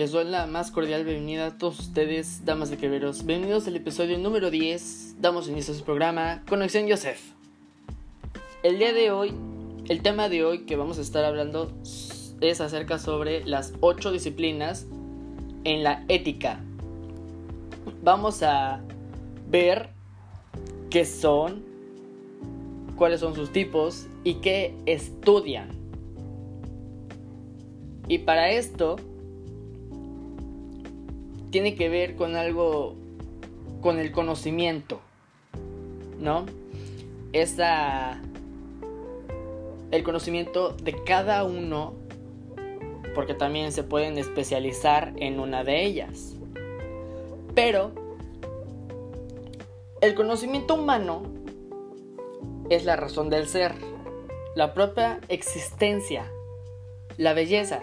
Les doy la más cordial bienvenida a todos ustedes, damas de queveros. Bienvenidos al episodio número 10. Damos inicio a su programa Conexión Joseph. El día de hoy, el tema de hoy que vamos a estar hablando es acerca sobre las 8 disciplinas en la ética. Vamos a ver qué son, cuáles son sus tipos y qué estudian. Y para esto tiene que ver con algo, con el conocimiento, ¿no? Esa, el conocimiento de cada uno, porque también se pueden especializar en una de ellas. Pero el conocimiento humano es la razón del ser, la propia existencia, la belleza.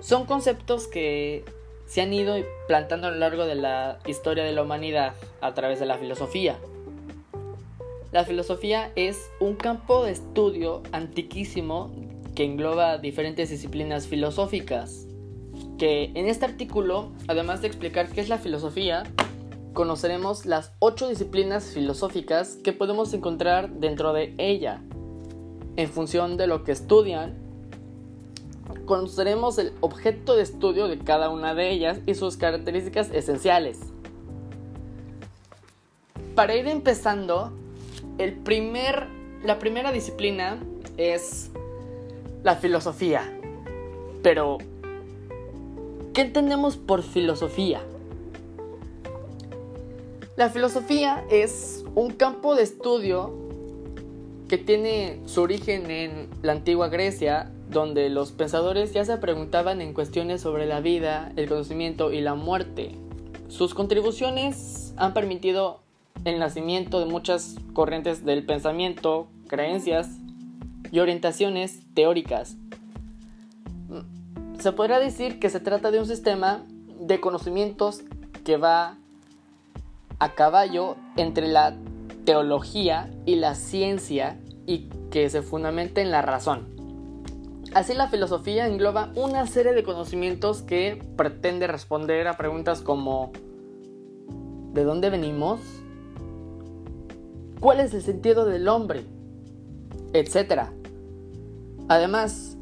Son conceptos que se han ido plantando a lo largo de la historia de la humanidad a través de la filosofía. La filosofía es un campo de estudio antiquísimo que engloba diferentes disciplinas filosóficas. Que en este artículo, además de explicar qué es la filosofía, conoceremos las ocho disciplinas filosóficas que podemos encontrar dentro de ella. En función de lo que estudian, conoceremos el objeto de estudio de cada una de ellas y sus características esenciales. Para ir empezando, la primera disciplina es la filosofía. Pero, ¿qué entendemos por filosofía? La filosofía es un campo de estudio que tiene su origen en la antigua Grecia, donde los pensadores ya se preguntaban en cuestiones sobre la vida, el conocimiento y la muerte. Sus contribuciones han permitido el nacimiento de muchas corrientes del pensamiento, creencias y orientaciones teóricas. Se podrá decir que se trata de un sistema de conocimientos que va a caballo entre la teología y la ciencia y que se fundamenta en la razón. Así la filosofía engloba una serie de conocimientos que pretende responder a preguntas como ¿de dónde venimos? ¿Cuál es el sentido del hombre? Etcétera. Además,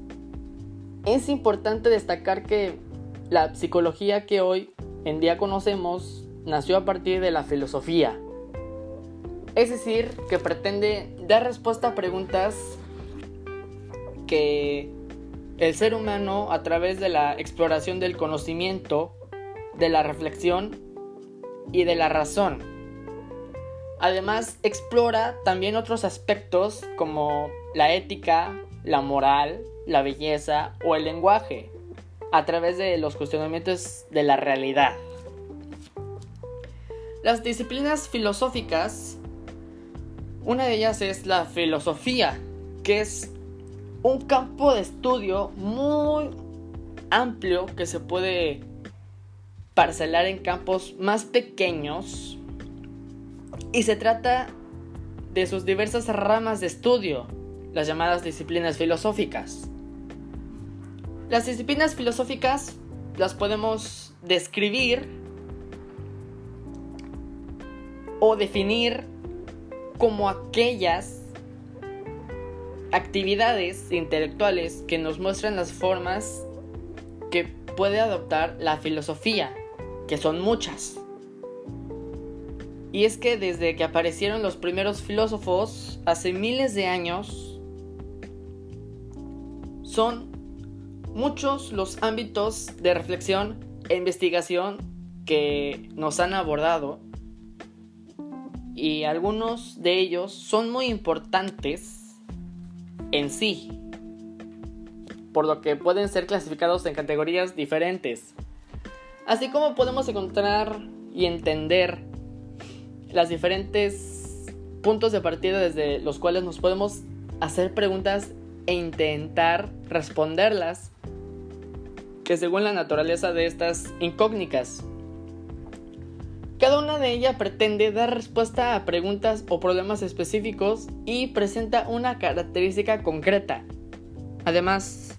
es importante destacar que la psicología que hoy en día conocemos nació a partir de la filosofía. Es decir, que pretende dar respuesta a preguntas que el ser humano a través de la exploración del conocimiento, de la reflexión y de la razón. Además, explora también otros aspectos como la ética, la moral, la belleza o el lenguaje, a través de los cuestionamientos de la realidad. Las disciplinas filosóficas, una de ellas es la filosofía, que es un campo de estudio muy amplio que se puede parcelar en campos más pequeños y se trata de sus diversas ramas de estudio, las llamadas disciplinas filosóficas. Las disciplinas filosóficas las podemos describir o definir como aquellas actividades intelectuales que nos muestran las formas que puede adoptar la filosofía, que son muchas. Y es que desde que aparecieron los primeros filósofos, hace miles de años, son muchos los ámbitos de reflexión e investigación que nos han abordado y algunos de ellos son muy importantes en sí, por lo que pueden ser clasificados en categorías diferentes. Así como podemos encontrar y entender las diferentes puntos de partida desde los cuales nos podemos hacer preguntas e intentar responderlas, que según la naturaleza de estas incógnitas cada una de ellas pretende dar respuesta a preguntas o problemas específicos y presenta una característica concreta. Además,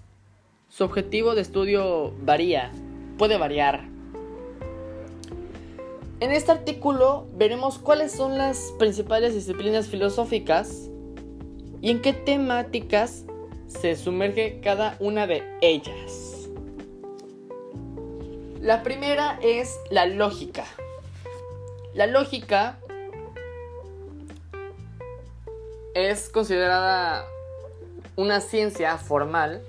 su objetivo de estudio varía, puede variar. En este artículo veremos cuáles son las principales disciplinas filosóficas y en qué temáticas se sumerge cada una de ellas. La primera es la lógica. La lógica es considerada una ciencia formal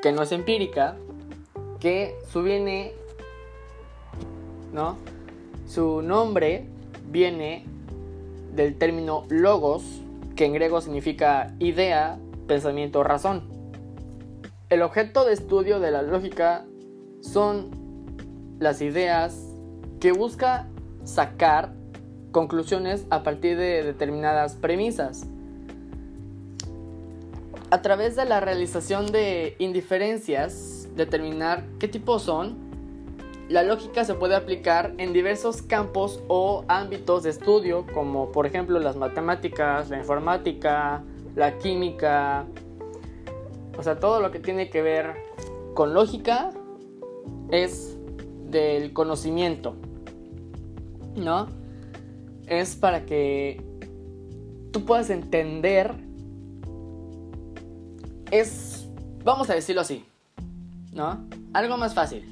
que no es empírica, que subviene, ¿no? Su nombre viene del término logos, que en griego significa idea, pensamiento, razón. El objeto de estudio de la lógica son las ideas que busca sacar conclusiones a partir de determinadas premisas. A través de la realización de indiferencias, determinar qué tipo son, la lógica se puede aplicar en diversos campos o ámbitos de estudio, como por ejemplo las matemáticas, la informática, la química, o sea, todo lo que tiene que ver con lógica es del conocimiento, ¿no? Es para que tú puedas entender es, vamos a decirlo así, ¿no? Algo más fácil.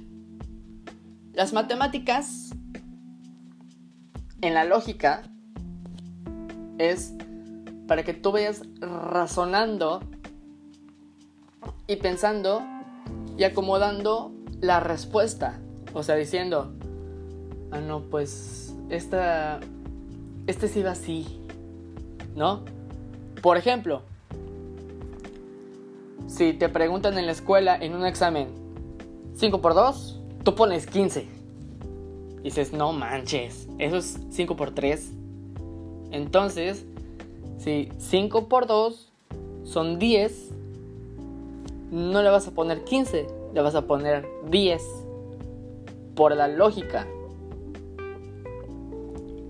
Las matemáticas, en la lógica, es para que tú vayas razonando y pensando y acomodando la respuesta. O sea, diciendo, ah, no, pues, esta, este sí va así, ¿no? Por ejemplo, si te preguntan en la escuela en un examen 5 por 2, tú pones 15. dices, no manches, eso es 5 por 3. Entonces, si 5 por 2 son 10, no le vas a poner 15, le vas a poner 10. Por la lógica,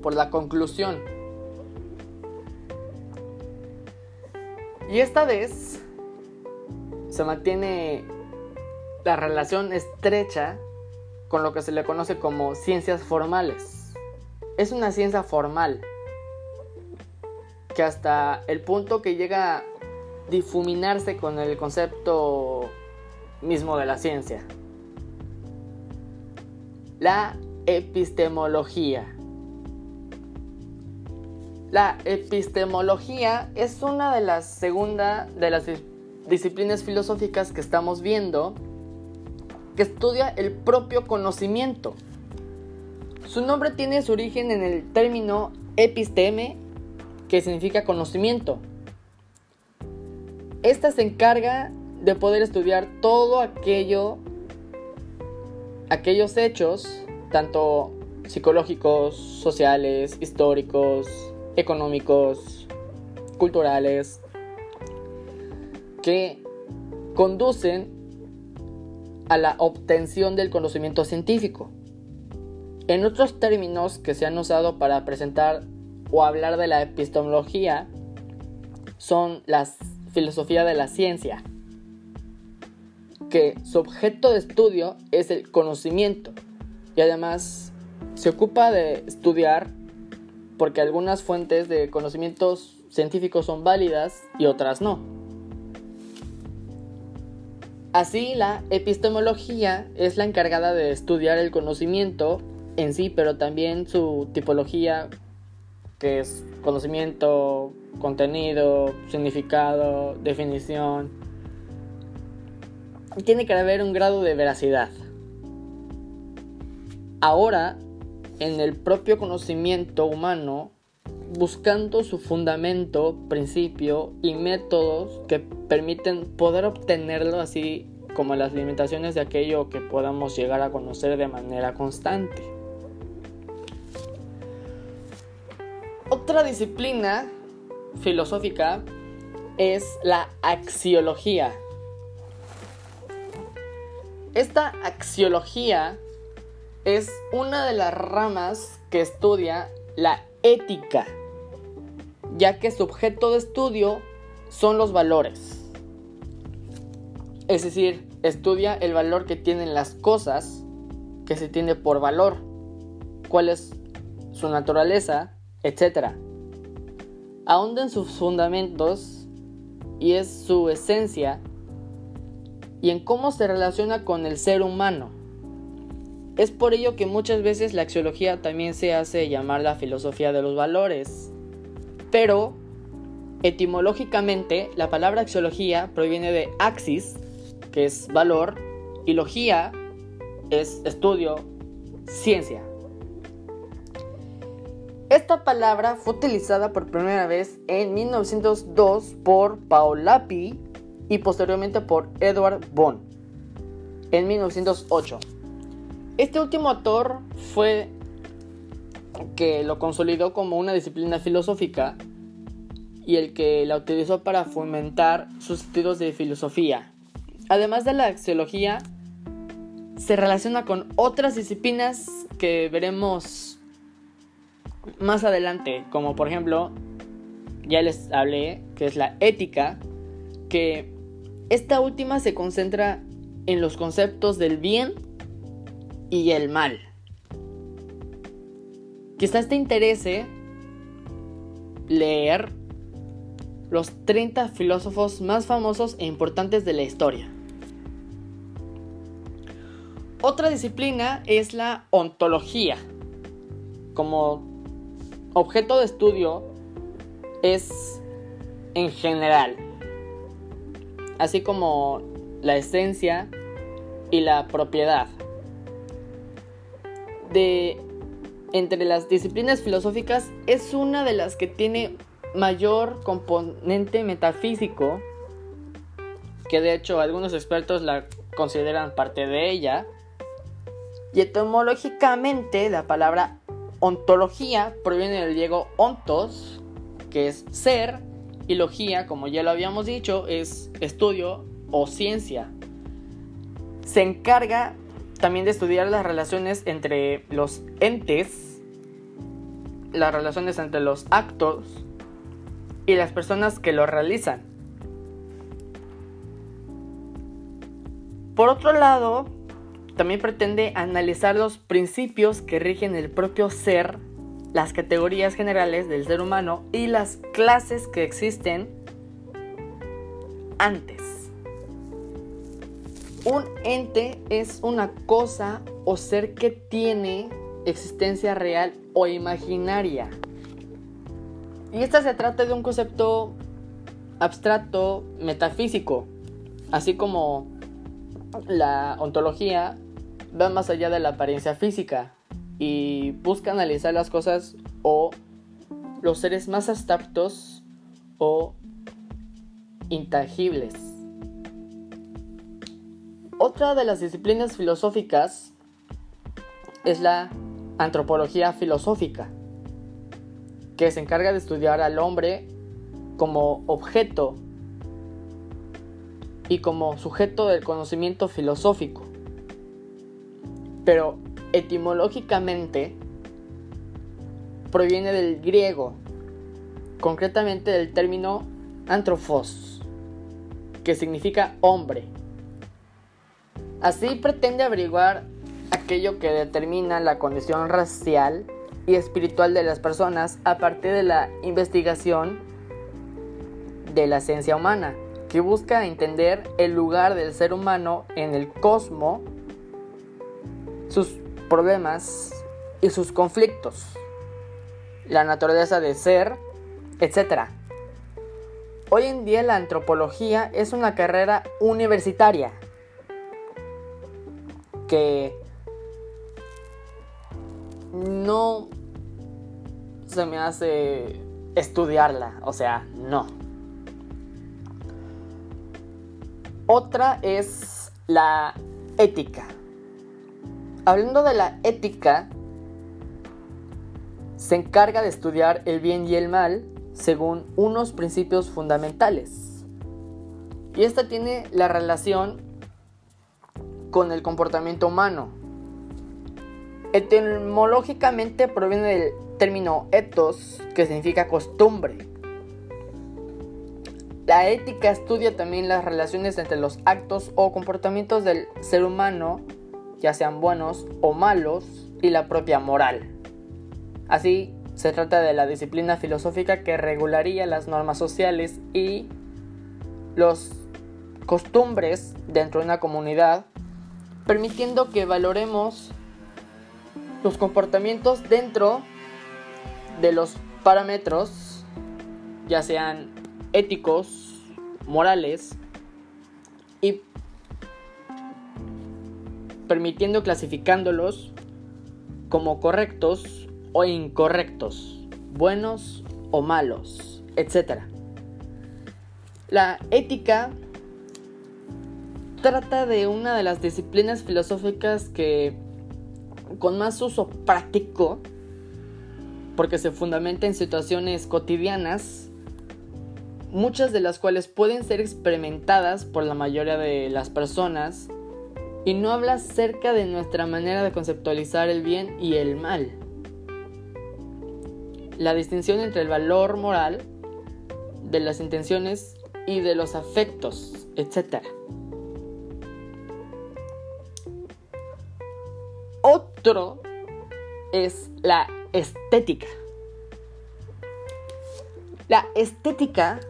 por la conclusión. Y esta vez se mantiene la relación estrecha con lo que se le conoce como ciencias formales. Es una ciencia formal que hasta el punto que llega a difuminarse con el concepto mismo de la ciencia. La epistemología. La epistemología es una de las segunda de las disciplinas filosóficas que estamos viendo que estudia el propio conocimiento. Su nombre tiene su origen en el término episteme, que significa conocimiento. Esta se encarga de poder estudiar todo aquello, aquellos hechos, tanto psicológicos, sociales, históricos, económicos, culturales, que conducen a la obtención del conocimiento científico. En otros términos que se han usado para presentar o hablar de la epistemología son la filosofía de la ciencia, que su objeto de estudio es el conocimiento y además se ocupa de estudiar porque algunas fuentes de conocimientos científicos son válidas y otras no. Así, la epistemología es la encargada de estudiar el conocimiento en sí, pero también su tipología, que es conocimiento, contenido, significado, definición. Tiene que haber un grado de veracidad. Ahora, en el propio conocimiento humano, buscando su fundamento, principio y métodos que permiten poder obtenerlo así como las limitaciones de aquello que podamos llegar a conocer de manera constante. Otra disciplina filosófica es la axiología. Esta axiología es una de las ramas que estudia la ética ya que su objeto de estudio son los valores. Es decir, estudia el valor que tienen las cosas que se tiene por valor, cuál es su naturaleza, etc. Ahonda en sus fundamentos y es su esencia y en cómo se relaciona con el ser humano. Es por ello que muchas veces la axiología también se hace llamar la filosofía de los valores. Pero, etimológicamente, la palabra axiología proviene de axis, que es valor, y logía es estudio, ciencia. Esta palabra fue utilizada por primera vez en 1902 por Paul Lapi y posteriormente por Edward Bohn en 1908. Este último autor fue que lo consolidó como una disciplina filosófica y el que la utilizó para fomentar sus estudios de filosofía. Además de la axiología, se relaciona con otras disciplinas que veremos más adelante, como por ejemplo, ya les hablé, que es la ética, que esta última se concentra en los conceptos del bien y el mal. Quizás te interese leer los 30 filósofos más famosos e importantes de la historia. Otra disciplina es la ontología. Como objeto de estudio es en general, así como la esencia y la propiedad de entre las disciplinas filosóficas es una de las que tiene mayor componente metafísico, que de hecho algunos expertos la consideran parte de ella. Y etimológicamente la palabra ontología proviene del griego ontos, que es ser, y logía, como ya lo habíamos dicho, es estudio o ciencia. Se encarga también de estudiar las relaciones entre los entes, las relaciones entre los actos y las personas que lo realizan. Por otro lado, también pretende analizar los principios que rigen el propio ser, las categorías generales del ser humano y las clases que existen antes. Un ente es una cosa o ser que tiene existencia real o imaginaria. Y esta se trata de un concepto abstracto, metafísico, así como la ontología va más allá de la apariencia física y busca analizar las cosas o los seres más abstractos o intangibles. Otra de las disciplinas filosóficas es la antropología filosófica, que se encarga de estudiar al hombre como objeto y como sujeto del conocimiento filosófico. Pero etimológicamente proviene del griego, concretamente del término anthropos, que significa hombre. Así pretende averiguar aquello que determina la condición racial y espiritual de las personas a partir de la investigación de la ciencia humana, que busca entender el lugar del ser humano en el cosmos, sus problemas y sus conflictos, la naturaleza de ser, etc. Hoy en día la antropología es una carrera universitaria que no se me hace estudiarla, o sea, no. Otra es la ética. Hablando de la ética, se encarga de estudiar el bien y el mal según unos principios fundamentales. Y esta tiene la relación con el comportamiento humano. Etimológicamente proviene del término ethos, que significa costumbre. La ética estudia también las relaciones entre los actos o comportamientos del ser humano, ya sean buenos o malos, y la propia moral. Así, se trata de la disciplina filosófica que regularía las normas sociales y los costumbres dentro de una comunidad, permitiendo que valoremos los comportamientos dentro de los parámetros, ya sean éticos, morales, y permitiendo clasificándolos como correctos o incorrectos, buenos o malos, etc. La ética trata de una de las disciplinas filosóficas que con más uso práctico, porque se fundamenta en situaciones cotidianas, muchas de las cuales pueden ser experimentadas por la mayoría de las personas, y no habla acerca de nuestra manera de conceptualizar el bien y el mal. La distinción entre el valor moral de las intenciones y de los afectos, etc. Otro es la estética. La estética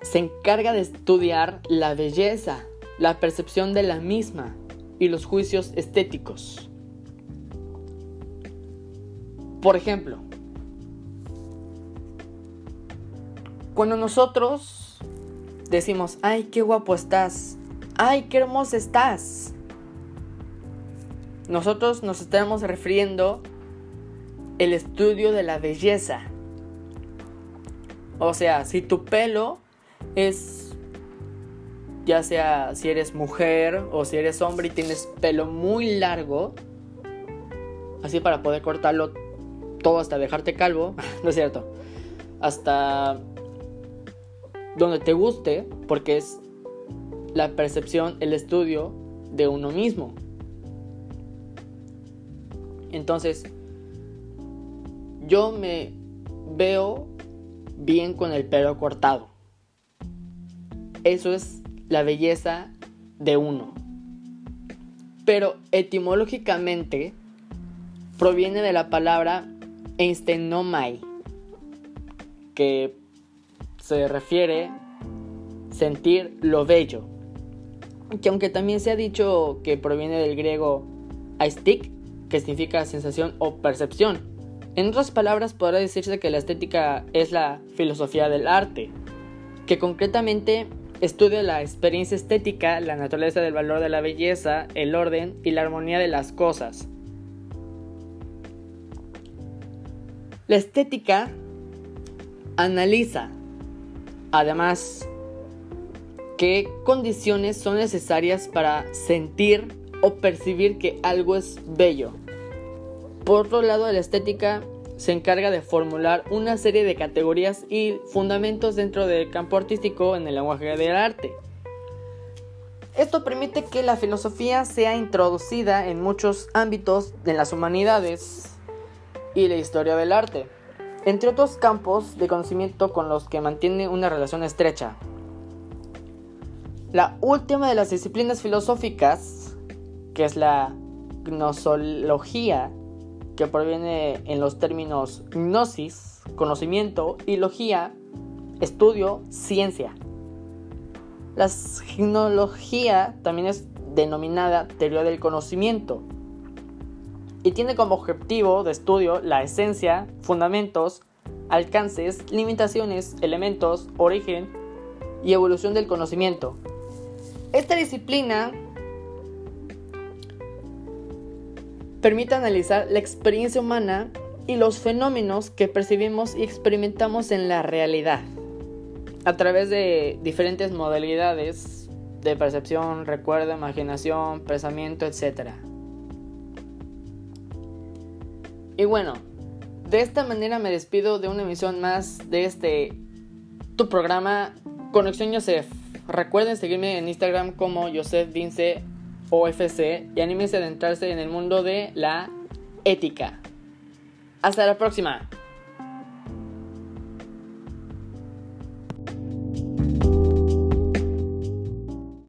se encarga de estudiar la belleza, la percepción de la misma y los juicios estéticos. Por ejemplo, cuando nosotros decimos, ay, qué guapo estás, ay, qué hermosa estás, nosotros nos estamos refiriendo el estudio de la belleza. O sea, si tu pelo es, ya sea si eres mujer o si eres hombre y tienes pelo muy largo, así para poder cortarlo todo hasta dejarte calvo, no es cierto, hasta donde te guste, porque es la percepción, el estudio de uno mismo. Entonces, yo me veo bien con el pelo cortado. Eso es la belleza de uno. Pero etimológicamente proviene de la palabra Einsteinomai, que se refiere sentir lo bello. Que aunque también se ha dicho que proviene del griego aistik, que significa sensación o percepción. En otras palabras, podrá decirse que la estética es la filosofía del arte, que concretamente estudia la experiencia estética, la naturaleza del valor de la belleza, el orden y la armonía de las cosas. La estética analiza, además, qué condiciones son necesarias para sentir o percibir que algo es bello. Por otro lado, la estética se encarga de formular una serie de categorías y fundamentos dentro del campo artístico en el lenguaje del arte. Esto permite que la filosofía sea introducida en muchos ámbitos de las humanidades y la historia del arte, entre otros campos de conocimiento con los que mantiene una relación estrecha. La última de las disciplinas filosóficas, que es la gnosología, que proviene en los términos gnosis, conocimiento, y logía, estudio, ciencia. La gnología también es denominada teoría del conocimiento y tiene como objetivo de estudio la esencia, fundamentos, alcances, limitaciones, elementos, origen y evolución del conocimiento. Esta disciplina permite analizar la experiencia humana y los fenómenos que percibimos y experimentamos en la realidad a través de diferentes modalidades de percepción, recuerdo, imaginación, pensamiento, etc. Y bueno, de esta manera me despido de una emisión más de este tu programa Conexión Yosef. Recuerden seguirme en Instagram como Joseph Vince OFC y anímense a adentrarse en el mundo de la ética. Hasta la próxima.